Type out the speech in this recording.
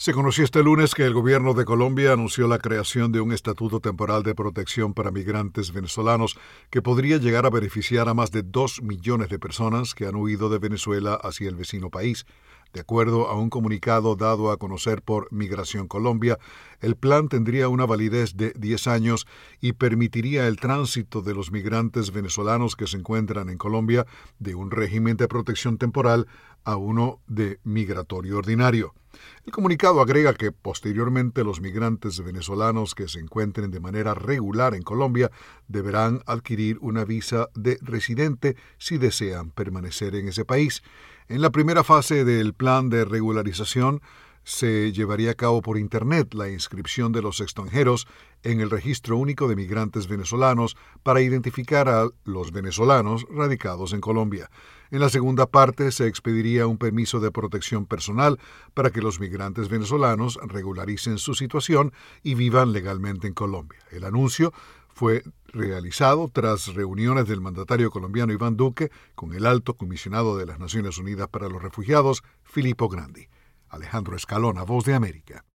Se conoció este lunes que el gobierno de Colombia anunció la creación de un estatuto temporal de protección para migrantes venezolanos que podría llegar a beneficiar a más de dos millones de personas que han huido de Venezuela hacia el vecino país. De acuerdo a un comunicado dado a conocer por Migración Colombia, el plan tendría una validez de 10 años y permitiría el tránsito de los migrantes venezolanos que se encuentran en Colombia de un régimen de protección temporal a uno de migratorio ordinario. El comunicado agrega que posteriormente los migrantes venezolanos que se encuentren de manera regular en Colombia deberán adquirir una visa de residente si desean permanecer en ese país. En la primera fase del plan de regularización, se llevaría a cabo por Internet la inscripción de los extranjeros en el Registro Único de Migrantes Venezolanos para identificar a los venezolanos radicados en Colombia. En la segunda parte se expediría un permiso de protección personal para que los migrantes venezolanos regularicen su situación y vivan legalmente en Colombia. El anuncio fue realizado tras reuniones del mandatario colombiano Iván Duque con el alto comisionado de las Naciones Unidas para los Refugiados, Filippo Grandi. Alejandro Escalona, Voz de América.